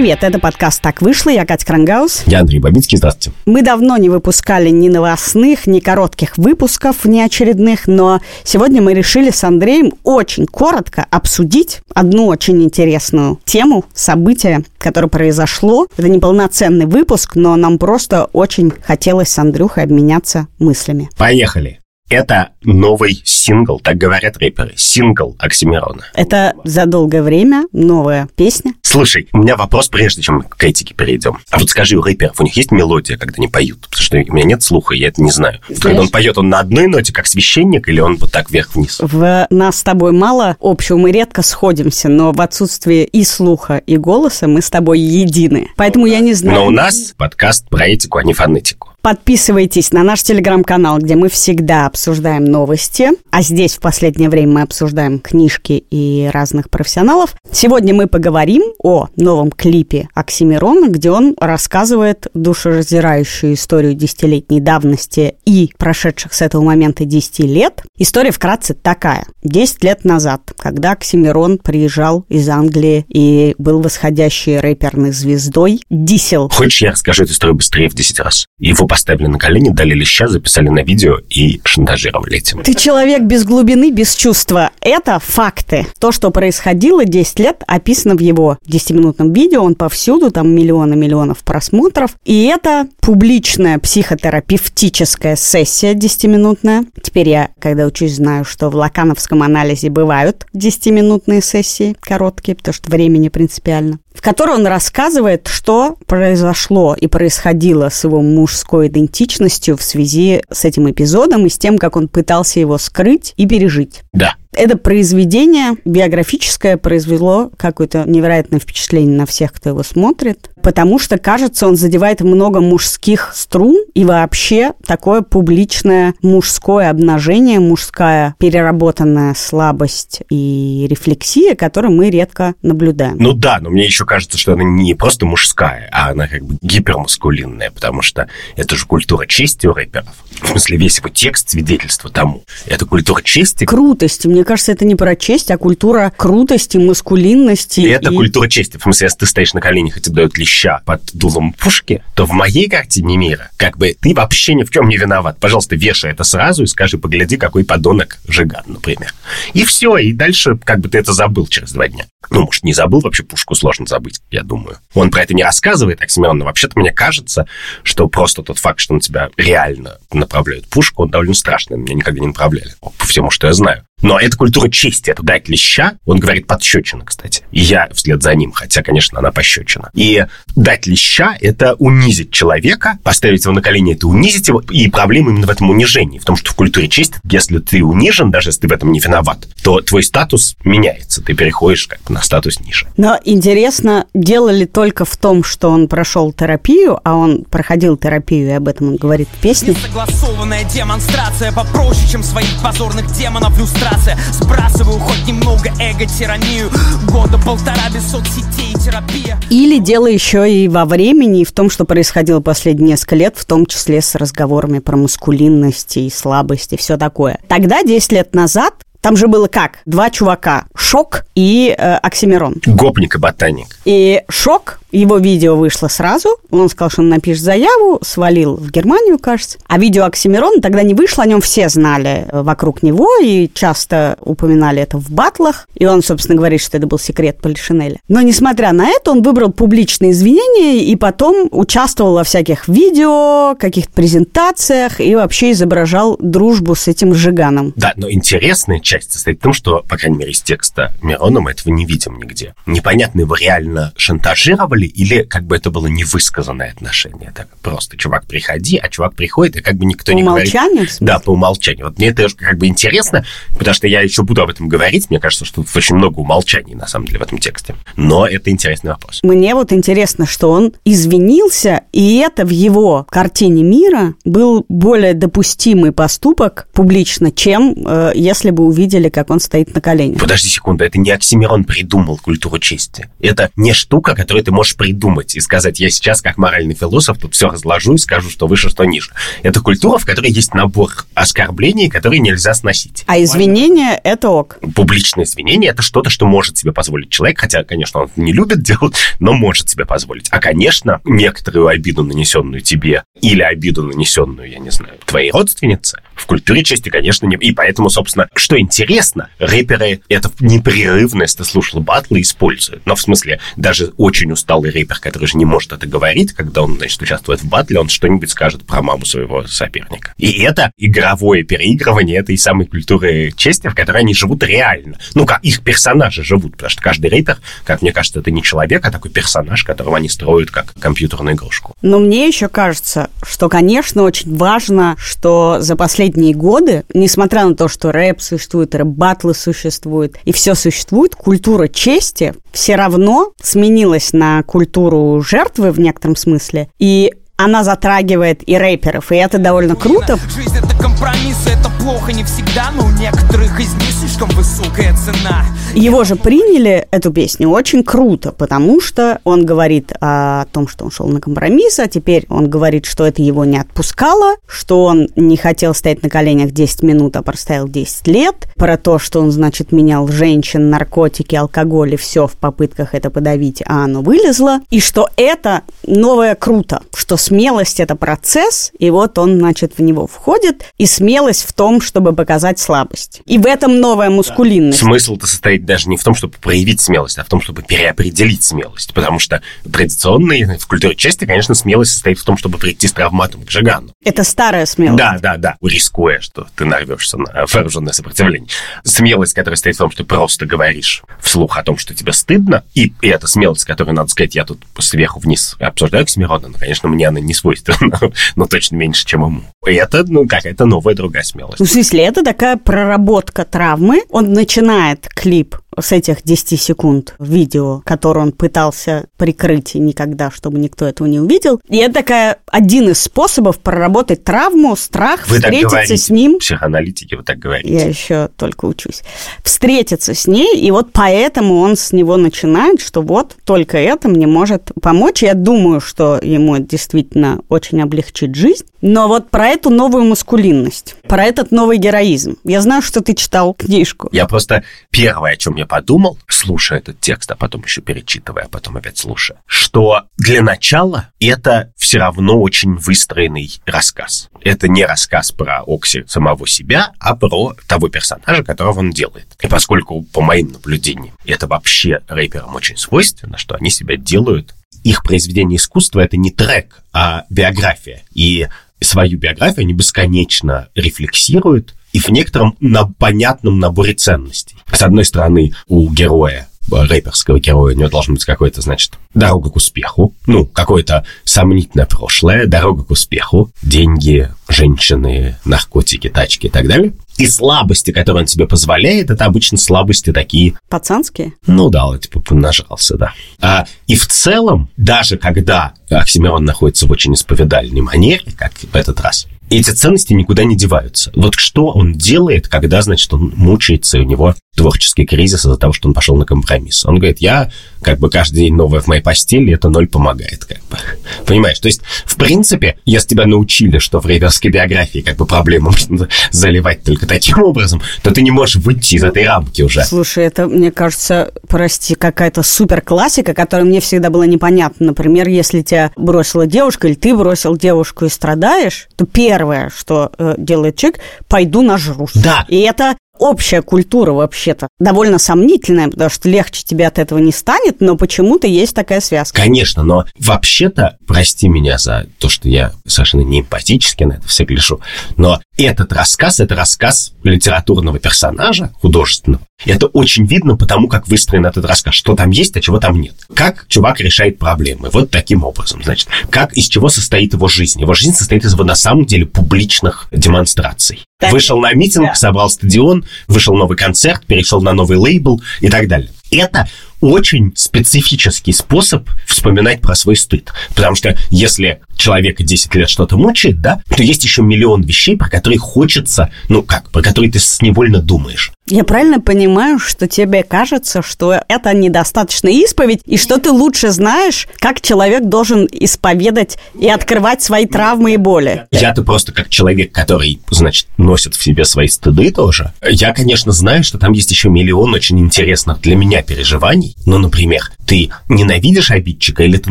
Привет, это подкаст «Так вышло». Я Катя Крангаус. Я Андрей Бабицкий. Здравствуйте. Мы давно не выпускали ни новостных, ни коротких выпусков, ни очередных, но сегодня мы решили с Андреем очень коротко обсудить одну очень интересную тему, событие, которое произошло. Это не полноценный выпуск, но нам просто очень хотелось с Андрюхой обменяться мыслями. Поехали. Это новый сингл, так говорят рэперы, сингл Оксимирона. Это за долгое время новая песня. Слушай, у меня вопрос, прежде чем к этике перейдем. А вот скажи, у рэперов у них есть мелодия, когда они поют? Потому что у меня нет слуха, я это не знаю. Знаешь, когда он поет, он на одной ноте, как священник, или он вот так вверх-вниз? В нас с тобой мало общего, мы редко сходимся, но в отсутствии и слуха, и голоса мы с тобой едины. Поэтому я не знаю. Но у нас подкаст про этику, а не фонетику. Подписывайтесь на наш телеграм-канал, где мы всегда обсуждаем новости. А здесь в последнее время мы обсуждаем книжки и разных профессионалов. Сегодня мы поговорим о новом клипе Оксимирона, где он рассказывает душераздирающую историю десятилетней давности и прошедших с этого момента 10 лет. История вкратце такая. 10 лет назад, когда Оксимирон приезжал из Англии и был восходящей рэперной звездой, Дисел. Хочешь, я расскажу эту историю быстрее в 10 раз? Его поставили на колени, дали леща, записали на видео и шантажировали этим. Ты человек без глубины, без чувства. Это факты. То, что происходило 10 лет, описано в его 10-минутном видео. Он повсюду, там миллионы миллионов просмотров. И это публичная психотерапевтическая сессия 10-минутная. Теперь я, когда учусь, знаю, что в лакановском анализе бывают 10-минутные сессии, короткие, потому что времени принципиально в которой он рассказывает, что произошло и происходило с его мужской идентичностью в связи с этим эпизодом и с тем, как он пытался его скрыть и пережить. Да. Это произведение биографическое произвело какое-то невероятное впечатление на всех, кто его смотрит, потому что, кажется, он задевает много мужских струн и вообще такое публичное мужское обнажение, мужская переработанная слабость и рефлексия, которую мы редко наблюдаем. Ну да, но мне еще кажется, что она не просто мужская, а она как бы гипермаскулинная, потому что это же культура чести у рэперов. В смысле, весь его текст свидетельство тому. Это культура чести. Крутости. Мне кажется, это не про честь, а культура крутости, маскулинности. Это и... культура чести. В смысле, если ты стоишь на коленях и тебе дают леща под дулом пушки, то в моей картине мира, как бы, ты вообще ни в чем не виноват. Пожалуйста, вешай это сразу и скажи, погляди, какой подонок Жиган, например. И все, и дальше как бы ты это забыл через два дня. Ну, может, не забыл, вообще пушку сложно забыть, я думаю. Он про это не рассказывает, Оксимирон, но вообще-то мне кажется, что просто тот факт, что на тебя реально направляют пушку, он довольно страшный. Меня никогда не направляли, по всему, что я знаю. Но это культура чести, это дать леща. Он говорит подщечина, кстати. И я вслед за ним, хотя, конечно, она пощечина. И дать леща – это унизить человека, поставить его на колени – это унизить его. И проблема именно в этом унижении, в том, что в культуре чести, если ты унижен, даже если ты в этом не виноват, то твой статус меняется, ты переходишь как бы на статус ниже. Но интересно, дело ли только в том, что он прошел терапию, а он проходил терапию, и об этом он говорит в песне. Несогласованная демонстрация попроще, чем своих позорных демонов люстрация концентрация Сбрасываю хоть немного эго-тиранию Года полтора без соцсетей терапия. Или дело еще и во времени, и в том, что происходило последние несколько лет, в том числе с разговорами про маскулинность и слабость и все такое. Тогда, 10 лет назад, там же было как? Два чувака. Шок и э, Оксимирон. Гопник и ботаник. И Шок его видео вышло сразу. Он сказал, что он напишет заяву, свалил в Германию, кажется. А видео Оксимирона тогда не вышло, о нем все знали вокруг него и часто упоминали это в батлах. И он, собственно, говорит, что это был секрет Полишинеля. Но, несмотря на это, он выбрал публичные извинения и потом участвовал во всяких видео, каких-то презентациях и вообще изображал дружбу с этим Жиганом. Да, но интересная часть состоит в том, что, по крайней мере, из текста Мирона мы этого не видим нигде. Непонятно, его реально шантажировали или как бы это было невысказанное отношение. Так просто, чувак, приходи, а чувак приходит, и как бы никто по не умолчанию, говорит. Да, по умолчанию. Вот мне это как бы интересно, потому что я еще буду об этом говорить. Мне кажется, что тут очень много умолчаний, на самом деле, в этом тексте. Но это интересный вопрос. Мне вот интересно, что он извинился, и это в его картине мира был более допустимый поступок публично, чем э, если бы увидел увидели, как он стоит на коленях. Подожди секунду, это не Оксимирон придумал культуру чести. Это не штука, которую ты можешь придумать и сказать, я сейчас как моральный философ тут все разложу и скажу, что выше, что ниже. Это культура, в которой есть набор оскорблений, которые нельзя сносить. А извинения – это ок. Публичное извинение – это что-то, что может себе позволить человек, хотя, конечно, он не любит делать, но может себе позволить. А, конечно, некоторую обиду, нанесенную тебе, или обиду, нанесенную, я не знаю, твоей родственнице, в культуре чести, конечно, не... И поэтому, собственно, что интересно, рэперы это непрерывно, если ты слушал батлы, используют. Но в смысле, даже очень усталый рэпер, который же не может это говорить, когда он, значит, участвует в батле, он что-нибудь скажет про маму своего соперника. И это игровое переигрывание этой самой культуры чести, в которой они живут реально. Ну, как их персонажи живут, потому что каждый рэпер, как мне кажется, это не человек, а такой персонаж, которого они строят как компьютерную игрушку. Но мне еще кажется, что, конечно, очень важно, что за последние последние годы, несмотря на то, что рэп существует, рэп-батлы существуют, и все существует, культура чести все равно сменилась на культуру жертвы в некотором смысле. И она затрагивает и рэперов, и это довольно круто. Жизнь это компромиссы, это плохо не всегда, но у некоторых из них слишком высокая цена. Его же приняли, эту песню, очень круто, потому что он говорит о том, что он шел на компромисс, а теперь он говорит, что это его не отпускало, что он не хотел стоять на коленях 10 минут, а простоял 10 лет, про то, что он, значит, менял женщин, наркотики, алкоголь и все в попытках это подавить, а оно вылезло, и что это новое круто, что смелость – это процесс, и вот он, значит, в него входит, и смелость в том, чтобы показать слабость. И в этом новая мускулинность. Да. Смысл-то состоит даже не в том, чтобы проявить смелость, а в том, чтобы переопределить смелость. Потому что традиционной в культуре чести, конечно, смелость состоит в том, чтобы прийти с травматом к Жигану. Это старая смелость. Да, да, да. Рискуя, что ты нарвешься на вооруженное сопротивление. Смелость, которая стоит в том, что ты просто говоришь вслух о том, что тебе стыдно, и, и эта смелость, которую, надо сказать, я тут сверху вниз обсуждаю Оксимирона, но, конечно, мне она не свойственно, но точно меньше, чем ему. Это, ну, какая-то новая другая смелость. Ну, в смысле, это такая проработка травмы. Он начинает клип с этих 10 секунд видео, которое он пытался прикрыть никогда, чтобы никто этого не увидел. И это такая один из способов проработать травму, страх, вы встретиться так говорите, с ним. Психоаналитики, вы так говорите. Я еще только учусь. Встретиться с ней, и вот поэтому он с него начинает, что вот только это мне может помочь. Я думаю, что ему это действительно очень облегчит жизнь. Но вот про эту новую маскулинность, про этот новый героизм. Я знаю, что ты читал книжку. Я просто первое, о чем я подумал, слушая этот текст, а потом еще перечитывая, а потом опять слушая, что для начала это все равно очень выстроенный рассказ. Это не рассказ про Окси самого себя, а про того персонажа, которого он делает. И поскольку, по моим наблюдениям, это вообще рэперам очень свойственно, что они себя делают их произведение искусства это не трек, а биография. И свою биографию они бесконечно рефлексируют и в некотором на понятном наборе ценностей. С одной стороны, у героя рэперского героя, у него должен быть какой-то, значит, дорога к успеху, ну, какое-то сомнительное прошлое, дорога к успеху, деньги, женщины, наркотики, тачки и так далее. И слабости, которые он себе позволяет, это обычно слабости такие... Пацанские? Ну да, типа нажрался, да. А, и в целом, даже когда Оксимирон находится в очень исповедальной манере, как в этот раз, эти ценности никуда не деваются. Вот что он делает, когда, значит, он мучается, и у него творческий кризис из-за того, что он пошел на компромисс. Он говорит, я как бы каждый день новое в моей постели, это ноль помогает, как бы. Понимаешь? То есть, в принципе, если тебя научили, что в рейверской биографии как бы проблему можно заливать только таким образом, то ты не можешь выйти из этой рамки уже. Слушай, это, мне кажется, прости, какая-то супер классика, которая мне всегда была непонятна. Например, если тебя бросила девушка, или ты бросил девушку и страдаешь, то первое, что э, делает человек, пойду нажрусь. Да. И это общая культура вообще-то довольно сомнительная, потому что легче тебе от этого не станет, но почему-то есть такая связка. Конечно, но вообще-то, прости меня за то, что я совершенно не эмпатически на это все гляжу, но этот рассказ – это рассказ литературного персонажа, художественного. И это очень видно потому, как выстроен этот рассказ, что там есть, а чего там нет. Как чувак решает проблемы. Вот таким образом. Значит, как, из чего состоит его жизнь. Его жизнь состоит из его, на самом деле, публичных демонстраций. Так, вышел на митинг, да. собрал стадион, вышел новый концерт, перешел на новый лейбл и так далее. Это очень специфический способ вспоминать про свой стыд. Потому что если человека 10 лет что-то мучает, да, то есть еще миллион вещей, про которые хочется, ну как, про которые ты невольно думаешь. Я правильно понимаю, что тебе кажется, что это недостаточная исповедь, и что ты лучше знаешь, как человек должен исповедать и открывать свои травмы и боли? Я-то просто как человек, который, значит, носит в себе свои стыды тоже. Я, конечно, знаю, что там есть еще миллион очень интересных для меня переживаний. Ну, например, ты ненавидишь обидчика или ты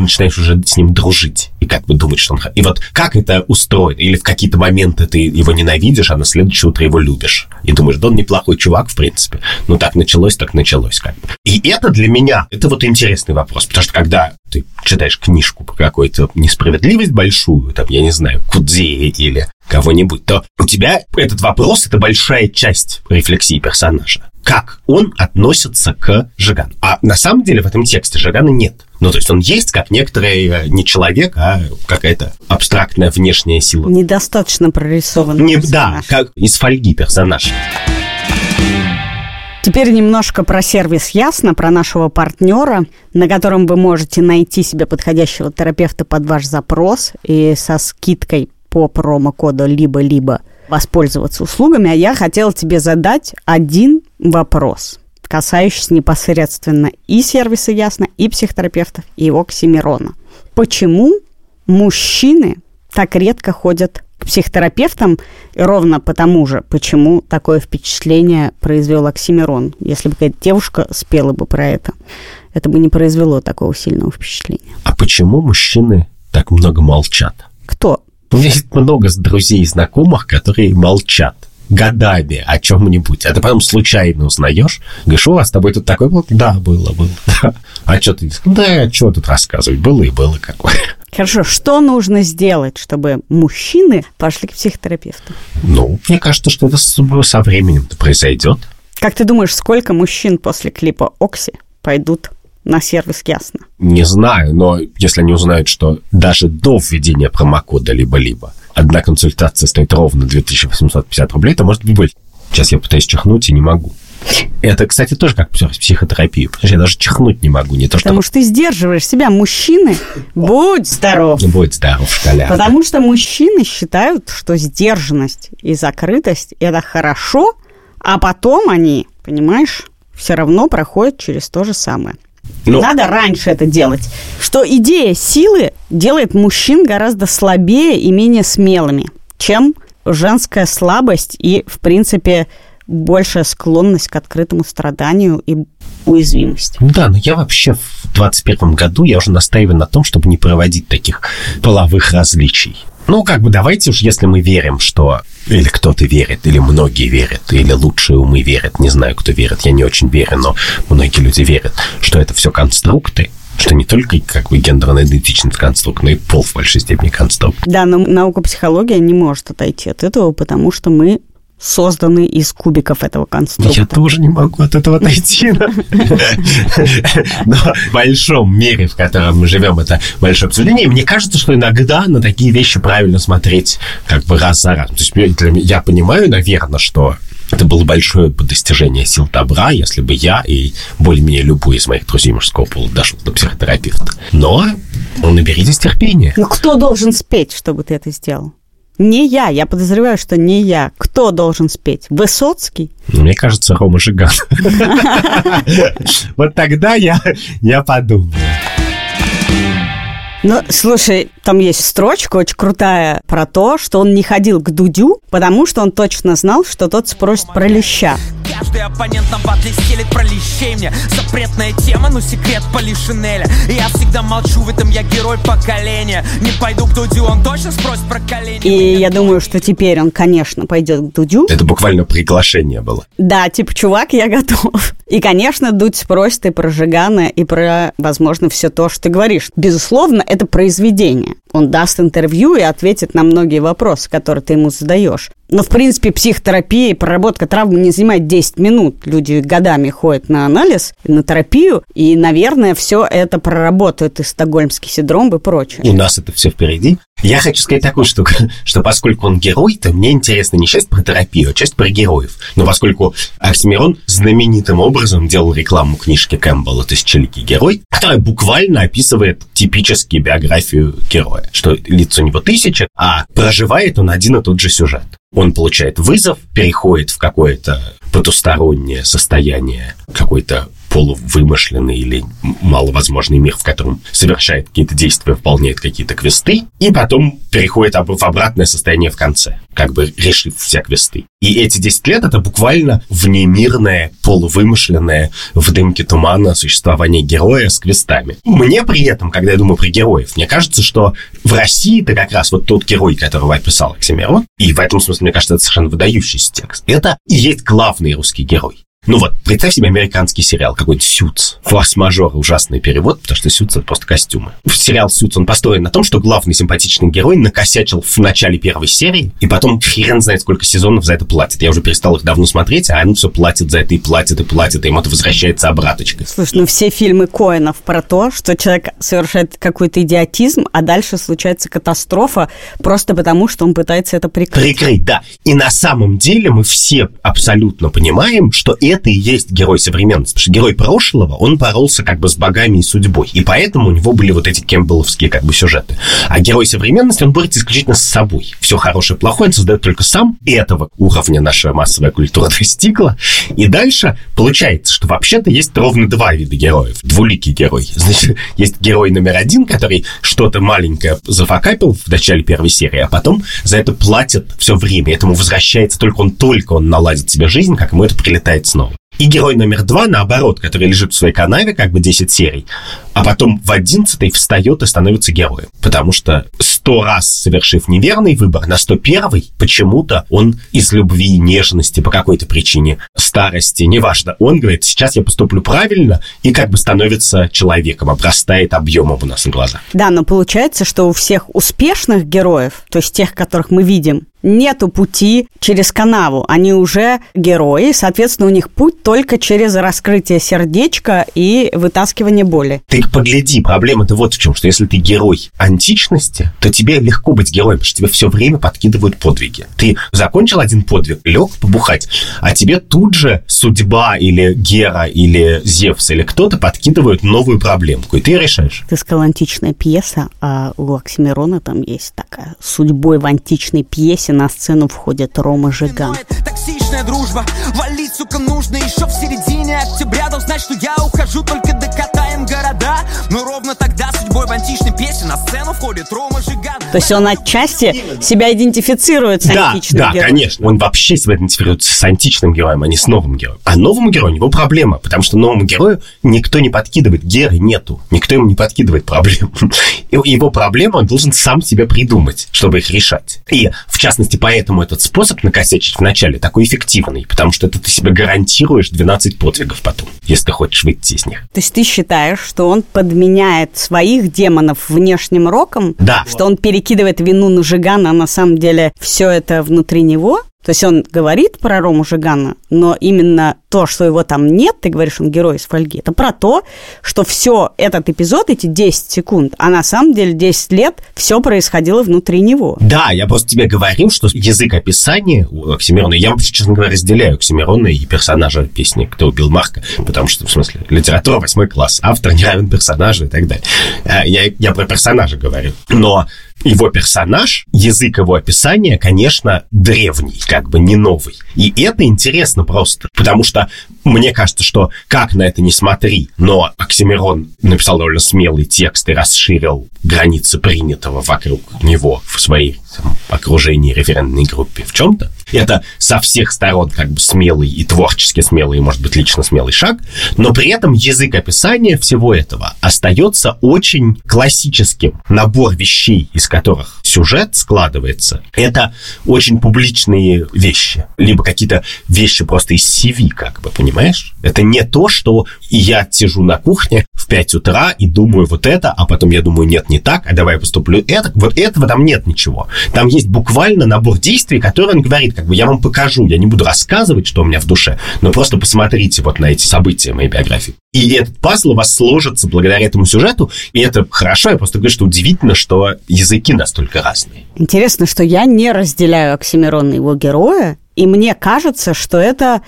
начинаешь уже с ним дружить и как бы думать, что он... И вот как это устроено? Или в какие-то моменты ты его ненавидишь, а на следующее утро его любишь. И думаешь, да он неплохой чувак, в принципе. Ну, так началось, так началось как бы. И это для меня, это вот интересный вопрос, потому что когда ты читаешь книжку про какую-то несправедливость большую, там, я не знаю, Кудзея или кого-нибудь, то у тебя этот вопрос — это большая часть рефлексии персонажа. Как он относится к Жигану. А на самом деле в этом тексте Жигана нет. Ну, то есть он есть как некоторый э, не человек, а какая-то абстрактная внешняя сила. Недостаточно прорисованный не, Да, как из фольги персонаж. Теперь немножко про сервис Ясно, про нашего партнера, на котором вы можете найти себе подходящего терапевта под ваш запрос и со скидкой по промокоду либо-либо воспользоваться услугами. А я хотела тебе задать один вопрос, касающийся непосредственно и сервиса Ясно, и психотерапевтов, и Оксимирона. Почему мужчины так редко ходят к психотерапевтам, ровно потому же, почему такое впечатление произвел Оксимирон. Если бы какая-то девушка спела бы про это, это бы не произвело такого сильного впечатления. А почему мужчины так много молчат? У меня есть много друзей и знакомых, которые молчат годами о чем-нибудь, а ты потом случайно узнаешь, говоришь, у вас с тобой тут такой был? Да, было, было. А что ты? Да, что тут рассказывать? Было и было какое. Хорошо, что нужно сделать, чтобы мужчины пошли к психотерапевту? Ну, мне кажется, что это со временем произойдет. Как ты думаешь, сколько мужчин после клипа Окси пойдут на сервис Ясно? Не знаю, но если они узнают, что даже до введения промокода либо-либо одна консультация стоит ровно 2850 рублей, то может быть больше. Сейчас я пытаюсь чихнуть и не могу. Это, кстати, тоже как психотерапия. Потому что я даже чихнуть не могу. Не то, что... Потому что ты сдерживаешь себя. Мужчины, будь здоров. Будь здоров, шкаля. Потому что мужчины считают, что сдержанность и закрытость – это хорошо, а потом они, понимаешь, все равно проходят через то же самое. Ну, Надо раньше это делать. Что идея силы делает мужчин гораздо слабее и менее смелыми, чем женская слабость и, в принципе, большая склонность к открытому страданию и уязвимости. Да, но я вообще в 21 году, я уже настаиваю на том, чтобы не проводить таких половых различий. Ну, как бы давайте уж, если мы верим, что или кто-то верит, или многие верят, или лучшие умы верят, не знаю, кто верит, я не очень верю, но многие люди верят, что это все конструкты, что не только как бы гендерная идентичность конструкт, но и пол в большей степени конструкт. Да, но наука психология не может отойти от этого, потому что мы созданы из кубиков этого конструкта. Я тоже не могу от этого отойти. Но в большом мире, в котором мы живем, это большое обсуждение. И мне кажется, что иногда на такие вещи правильно смотреть как бы раз за разом. То есть я понимаю, наверное, что это было большое достижение сил добра, если бы я и более-менее любой из моих друзей мужского пола дошел до психотерапевта. Но наберитесь терпения. Ну, кто должен спеть, чтобы ты это сделал? Не я, я подозреваю, что не я. Кто должен спеть? Высоцкий? Мне кажется, Рома Жиган. Вот тогда я, подумаю. Ну, слушай, там есть строчка очень крутая про то, что он не ходил к Дудю, потому что он точно знал, что тот спросит про леща. Каждый оппонент на батле стелит про лещей мне. Запретная тема, но секрет Полишинеля Я всегда молчу, в этом я герой поколения. Не пойду к Дудю, он точно спросит про колени. И я думаю, что теперь он, конечно, пойдет к Дудю. Это буквально приглашение было. Да, типа, чувак, я готов И, конечно, Дудь спросит и про Жигана, и про, возможно, все то, что ты говоришь. Безусловно, это произведение Он даст интервью и ответит на многие вопросы, которые ты ему задаешь. Но, в принципе, психотерапия и проработка травмы не занимает 10 минут. Люди годами ходят на анализ, на терапию, и, наверное, все это проработают и стокгольмский синдром и прочее. У нас это все впереди. Я хочу сказать такую штуку, что поскольку он герой, то мне интересно не часть про терапию, а часть про героев. Но поскольку Оксимирон знаменитым образом делал рекламу книжки Кэмпбелла «Тысячеликий герой», которая буквально описывает типически биографию героя, что лиц у него тысяча, а проживает он один и тот же сюжет. Он получает вызов, переходит в какое-то потустороннее состояние, какой-то полувымышленный или маловозможный мир, в котором совершает какие-то действия, выполняет какие-то квесты, и потом переходит в обратное состояние в конце, как бы решив все квесты. И эти 10 лет — это буквально внемирное, полувымышленное, в дымке тумана существование героя с квестами. Мне при этом, когда я думаю про героев, мне кажется, что в России это как раз вот тот герой, которого описал Оксимирон, и в этом смысле, мне кажется, это совершенно выдающийся текст. Это и есть главный русский герой. Ну вот, представь себе американский сериал, какой-нибудь «Сютс». Форс-мажор, ужасный перевод, потому что «Сютс» — это просто костюмы. Сериал «Сютс», он построен на том, что главный симпатичный герой накосячил в начале первой серии, и потом хрен знает, сколько сезонов за это платит. Я уже перестал их давно смотреть, а он все платит за это и платит, и платит, и ему это возвращается обраточкой. Слушай, ну все фильмы Коэнов про то, что человек совершает какой-то идиотизм, а дальше случается катастрофа просто потому, что он пытается это прикрыть. Прикрыть, да. И на самом деле мы все абсолютно понимаем, что это и есть герой современности. Потому что герой прошлого, он боролся как бы с богами и судьбой. И поэтому у него были вот эти кембеловские как бы сюжеты. А герой современности, он борется исключительно с собой. Все хорошее и плохое он создает только сам. И этого уровня наша массовая культура достигла. И дальше получается, что вообще-то есть ровно два вида героев. Двуликий герой. Значит, есть герой номер один, который что-то маленькое зафакапил в начале первой серии, а потом за это платит все время. Этому возвращается только он, только он наладит себе жизнь, как ему это прилетает снова. И герой номер два, наоборот, который лежит в своей канаве, как бы 10 серий, а потом в 11 встает и становится героем. Потому что сто раз совершив неверный выбор, на 101 почему-то он из любви, нежности, по какой-то причине, старости, неважно, он говорит, сейчас я поступлю правильно, и как бы становится человеком, обрастает объемом у нас на глазах. Да, но получается, что у всех успешных героев, то есть тех, которых мы видим, нету пути через канаву. Они уже герои, соответственно, у них путь только через раскрытие сердечка и вытаскивание боли. Ты погляди, проблема-то вот в чем, что если ты герой античности, то тебе легко быть героем, потому что тебе все время подкидывают подвиги. Ты закончил один подвиг, лег побухать, а тебе тут же судьба или Гера, или Зевс, или кто-то подкидывают новую проблемку, и ты решаешь. Ты сказал античная пьеса, а у Оксимирона там есть такая судьбой в античной пьесе на сцену входит Рома Жиган. Токсичная дружба, валить, сука, нужно еще в середине октября Должен знать, что я ухожу, только докатаем города Но ровно тогда судьбой в античной пьесе на сцену входит Рома Жиган То есть он отчасти себя идентифицирует с Да, античным да, героем. конечно. Он вообще себя идентифицирует с античным героем, а не с новым героем. А новому герою у него проблема, потому что новому герою никто не подкидывает, геры нету. Никто ему не подкидывает проблем. И Его проблема он должен сам себе придумать, чтобы их решать. И, в частности, поэтому этот способ накосячить в начале такой эффективный, потому что это ты себе гарантируешь 12 подвигов потом, если ты хочешь выйти из них. То есть ты считаешь, что он подменяет своих демонов внешним роком? Да. Что он перекидывает вину на Жигана, а на самом деле все это внутри него? То есть он говорит про Рому Жигана, но именно то, что его там нет, ты говоришь, он герой из фольги, это про то, что все этот эпизод, эти 10 секунд, а на самом деле 10 лет все происходило внутри него. Да, я просто тебе говорил, что язык описания у Оксимирона, я вообще, честно говоря, разделяю Оксимирона и персонажа песни «Кто убил Марка», потому что, в смысле, литература восьмой класс, автор не равен персонажу и так далее. А, Я, я про персонажа говорю. Но его персонаж, язык его описания, конечно, древний, как бы не новый. И это интересно просто, потому что мне кажется, что как на это не смотри, но Оксимирон написал довольно смелый текст и расширил границы принятого вокруг него в своей окружении референтной группе в чем-то. Это со всех сторон как бы смелый и творчески смелый, и, может быть, лично смелый шаг, но при этом язык описания всего этого остается очень классическим. Набор вещей, из которых сюжет складывается, это очень публичные вещи, либо какие-то вещи просто из CV, как бы, понимаешь? Это не то, что я сижу на кухне в 5 утра и думаю вот это, а потом я думаю, нет, не так, а давай я поступлю это. Вот этого там нет ничего. Там есть буквально набор действий, которые он говорит, как бы я вам покажу, я не буду рассказывать, что у меня в душе, но просто посмотрите вот на эти события моей биографии. И этот пазл у вас сложится благодаря этому сюжету, и это хорошо, я просто говорю, что удивительно, что языки настолько разные. Интересно, что я не разделяю Оксимирона его героя, и мне кажется, что это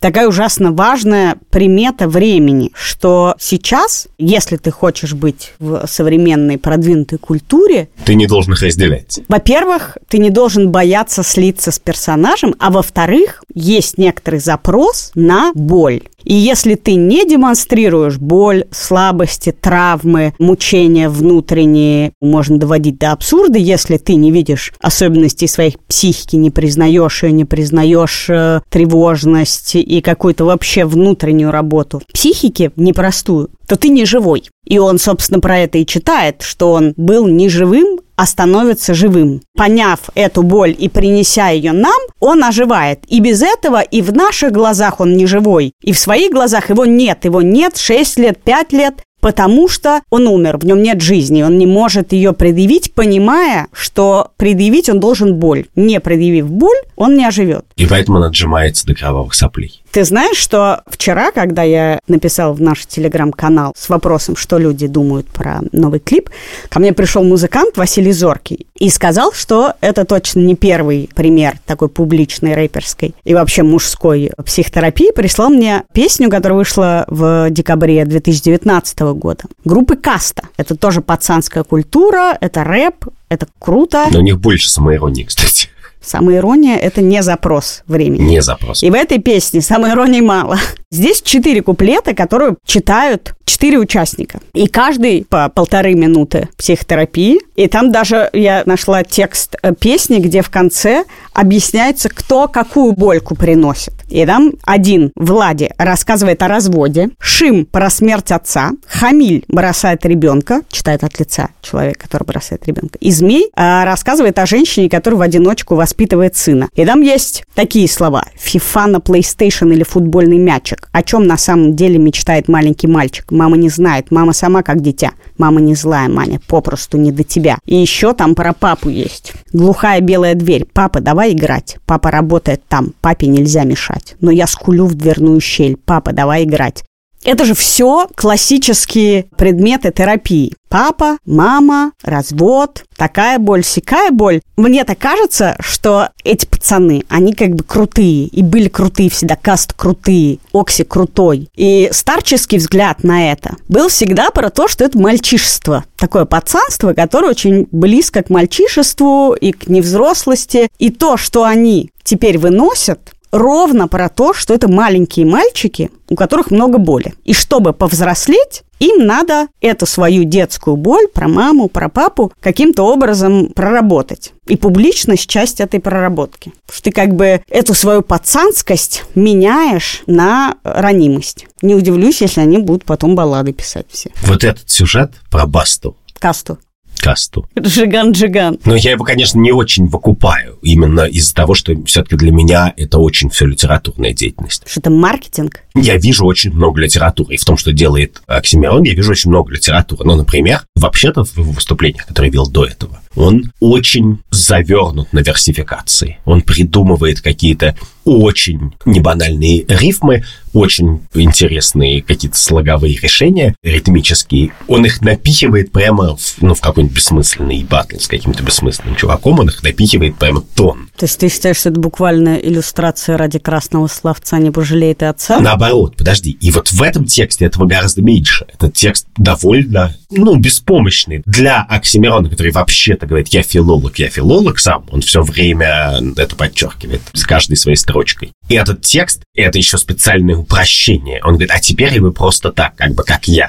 такая ужасно важная примета времени, что сейчас, если ты хочешь быть в современной продвинутой культуре... Ты не должен их разделять. Во-первых, ты не должен бояться слиться с персонажем, а во-вторых, есть некоторый запрос на боль. И если ты не демонстрируешь боль, слабости, травмы, мучения внутренние, можно доводить до абсурда, если ты не видишь особенностей своей психики, не признаешь ее, не признаешь э, тревожность и какую-то вообще внутреннюю работу. Психики непростую, то ты не живой. И он, собственно, про это и читает, что он был не живым, а становится живым. Поняв эту боль и принеся ее нам, он оживает. И без этого и в наших глазах он не живой, и в своих глазах его нет. Его нет 6 лет, 5 лет, потому что он умер, в нем нет жизни, он не может ее предъявить, понимая, что предъявить он должен боль. Не предъявив боль, он не оживет. И поэтому он отжимается до кровавых соплей. Ты знаешь, что вчера, когда я написал в наш телеграм-канал с вопросом, что люди думают про новый клип, ко мне пришел музыкант Василий Зоркий и сказал, что это точно не первый пример такой публичной рэперской и вообще мужской психотерапии. Прислал мне песню, которая вышла в декабре 2019 года. Группы Каста. Это тоже пацанская культура, это рэп, это круто. Но у них больше самоиронии, кстати. Самая ирония – это не запрос времени. Не запрос. И в этой песне самой иронии мало. Здесь четыре куплета, которые читают четыре участника. И каждый по полторы минуты психотерапии. И там даже я нашла текст э, песни, где в конце объясняется, кто какую больку приносит. И там один, Влади, рассказывает о разводе, Шим про смерть отца, Хамиль бросает ребенка, читает от лица человека, который бросает ребенка, и Змей а, рассказывает о женщине, которая в одиночку воспитывает сына. И там есть такие слова. Фифа на PlayStation или футбольный мячик. О чем на самом деле мечтает маленький мальчик? Мама не знает, мама сама как дитя. Мама не злая, Маня, попросту не до тебя. И еще там про папу есть. Глухая белая дверь. Папа, давай играть. Папа работает там. Папе нельзя мешать. Но я скулю в дверную щель. Папа, давай играть. Это же все классические предметы терапии. Папа, мама, развод, такая боль, сякая боль. Мне так кажется, что эти пацаны, они как бы крутые, и были крутые всегда, каст крутые, Окси крутой. И старческий взгляд на это был всегда про то, что это мальчишество. Такое пацанство, которое очень близко к мальчишеству и к невзрослости. И то, что они теперь выносят, ровно про то, что это маленькие мальчики, у которых много боли. И чтобы повзрослеть, им надо эту свою детскую боль про маму, про папу каким-то образом проработать. И публичность – часть этой проработки. Что ты как бы эту свою пацанскость меняешь на ранимость. Не удивлюсь, если они будут потом баллады писать все. Вот этот сюжет про Басту. Касту касту. Джиган-джиган. Но я его, конечно, не очень выкупаю, именно из-за того, что все-таки для меня это очень все литературная деятельность. Что это маркетинг? Я вижу очень много литературы, и в том, что делает Оксимирон, я вижу очень много литературы. Но, например, вообще-то в выступлениях, которые вел до этого, он очень завернут на версификации. Он придумывает какие-то очень небанальные рифмы, очень интересные какие-то слоговые решения ритмические. Он их напихивает прямо в, ну, в какой-нибудь бессмысленный батл с каким-то бессмысленным чуваком, он их напихивает прямо тон. То есть ты считаешь, что это буквально иллюстрация ради красного словца «Не пожалеет и отца»? Наоборот, подожди. И вот в этом тексте этого гораздо меньше. Этот текст довольно, ну, беспомощный. Для Оксимирона, который вообще-то говорит «я филолог, я филолог» сам, он все время это подчеркивает с каждой своей строчкой. И этот текст – это еще специальное упрощение. Он говорит, а теперь вы просто так, как бы как я.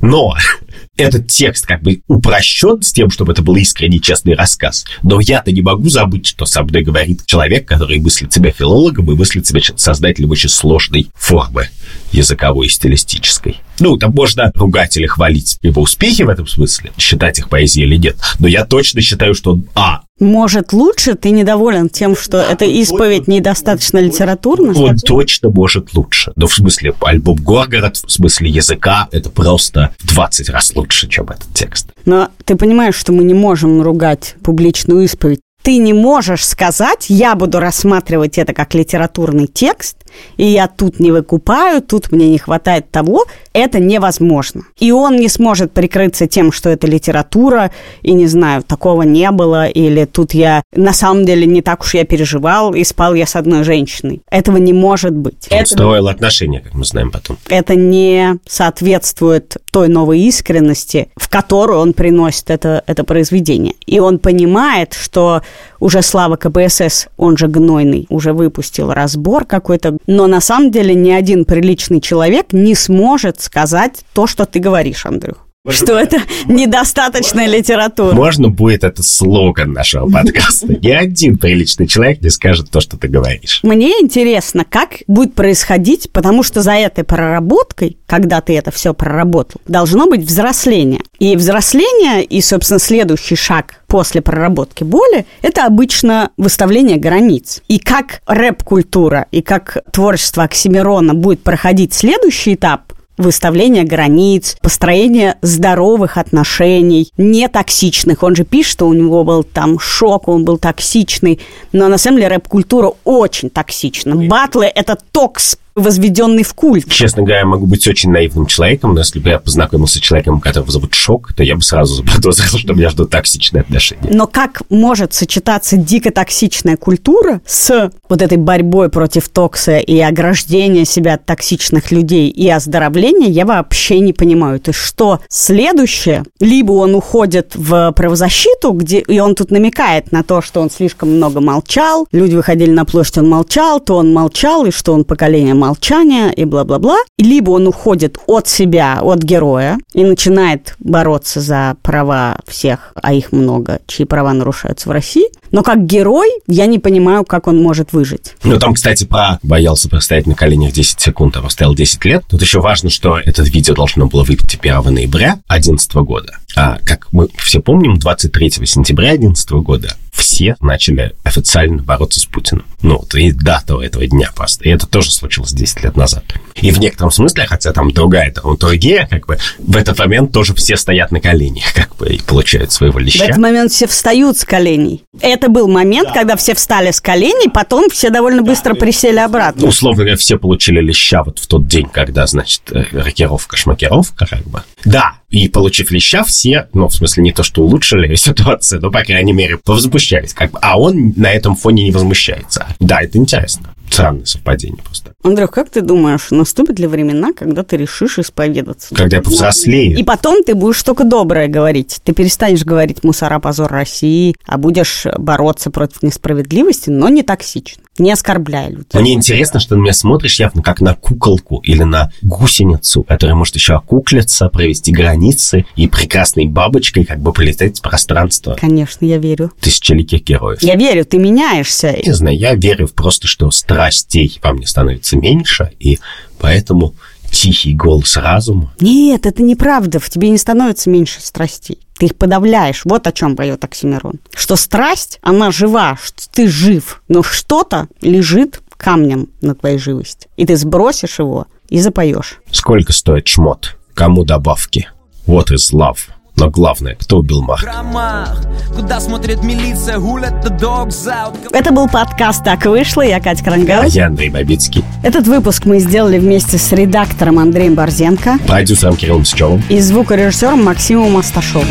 Но этот текст как бы упрощен с тем, чтобы это был искренний, честный рассказ. Но я-то не могу забыть, что со мной говорит человек, который мыслит себя филологом и мыслит себя создателем очень сложной формы языковой и стилистической. Ну, там можно ругать или хвалить его успехи в этом смысле, считать их поэзией или нет. Но я точно считаю, что он, а, может, лучше ты недоволен тем, что эта исповедь недостаточно литературна? Он точно может лучше. Но в смысле альбом Горгород, в смысле языка, это просто в 20 раз лучше, чем этот текст. Но ты понимаешь, что мы не можем ругать публичную исповедь. Ты не можешь сказать, я буду рассматривать это как литературный текст, и я тут не выкупаю, тут мне не хватает того, это невозможно. И он не сможет прикрыться тем, что это литература, и не знаю, такого не было, или тут я на самом деле не так уж я переживал, и спал я с одной женщиной. Этого не может быть. Он это, строил отношения, как мы знаем потом. это не соответствует той новой искренности, в которую он приносит это, это произведение. И он понимает, что уже Слава КПСС, он же Гнойный, уже выпустил разбор какой-то, но на самом деле ни один приличный человек не сможет сказать то, что ты говоришь, Андрюх. Что это недостаточная литература. Можно будет это слоган нашего подкаста. Ни один приличный человек не скажет то, что ты говоришь. Мне интересно, как будет происходить, потому что за этой проработкой, когда ты это все проработал, должно быть взросление. И взросление, и, собственно, следующий шаг после проработки боли, это обычно выставление границ. И как рэп-культура, и как творчество Оксимирона будет проходить следующий этап, выставление границ, построение здоровых отношений, не токсичных. Он же пишет, что у него был там шок, он был токсичный. Но на самом деле рэп-культура очень токсична. Батлы – это токс, возведенный в культ. Честно говоря, я могу быть очень наивным человеком, но если бы я познакомился с человеком, которого зовут Шок, то я бы сразу заподозрил, что меня ждут токсичные отношения. Но как может сочетаться дико токсичная культура с вот этой борьбой против токса и ограждения себя от токсичных людей и оздоровления, я вообще не понимаю. То есть что следующее? Либо он уходит в правозащиту, где и он тут намекает на то, что он слишком много молчал, люди выходили на площадь, он молчал, то он молчал, и что он поколение молчания и бла-бла-бла. Либо он уходит от себя, от героя, и начинает бороться за права всех, а их много, чьи права нарушаются в России. Но как герой я не понимаю, как он может выжить. Ну, там, кстати, про боялся простоять на коленях 10 секунд, а простоял 10 лет. Тут еще важно, что это видео должно было выйти 1 ноября 2011 года. А, как мы все помним, 23 сентября 2011 года все начали официально бороться с Путиным. Ну, вот и дата этого дня просто. И это тоже случилось 10 лет назад. И в некотором смысле, хотя там другая драматургия, как бы в этот момент тоже все стоят на коленях, как бы, и получают своего В леща. этот момент все встают с коленей. Это был момент, когда все встали с коленей, потом все довольно быстро присели обратно. Ну, условно говоря, все получили леща вот в тот день, когда, значит, э, рокировка, шмакировка, как бы. Да, и получив леща, все, ну, в смысле, не то, что улучшили ситуацию, но, по крайней мере, повозмущались, как бы. А он на этом фоне не возмущается. Да, это интересно. Странное совпадение просто. Андрюх, как ты думаешь, наступят ли времена, когда ты решишь исповедаться? Когда я повзрослею. И потом ты будешь только доброе говорить. Ты перестанешь говорить «мусора, позор России», а будешь бороться против несправедливости, но не токсично, не оскорбляя людей. Мне интересно, что ты на меня смотришь явно как на куколку или на гусеницу, которая может еще окуклиться, провести границы и прекрасной бабочкой как бы полететь в пространство Конечно, я верю. тысячеликих героев. Я верю, ты меняешься. Не знаю, я верю просто, что страстей во мне становится меньше, и поэтому тихий голос разума Нет, это неправда. В тебе не становится меньше страстей. Ты их подавляешь. Вот о чем поет Оксимирон. Что страсть, она жива, что ты жив, но что-то лежит камнем на твоей живости. И ты сбросишь его и запоешь. Сколько стоит шмот? Кому добавки? Вот из лав. Но главное, кто убил Марка? громах Куда смотрит милиция, гулят the dogs out Это был подкаст «Так вышло». Я Катя Крангаус. Я Андрей Бабицкий, Этот выпуск мы сделали вместе с редактором Андреем Борзенко продюсером Кириллом Сычевым. и звукорежиссером Максимом Асташовым.